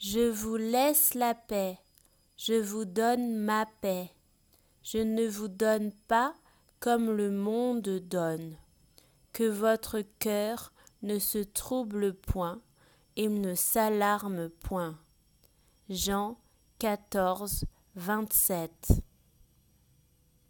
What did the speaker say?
Je vous laisse la paix, je vous donne ma paix. Je ne vous donne pas comme le monde donne. Que votre cœur ne se trouble point et ne s'alarme point. Jean 14, 27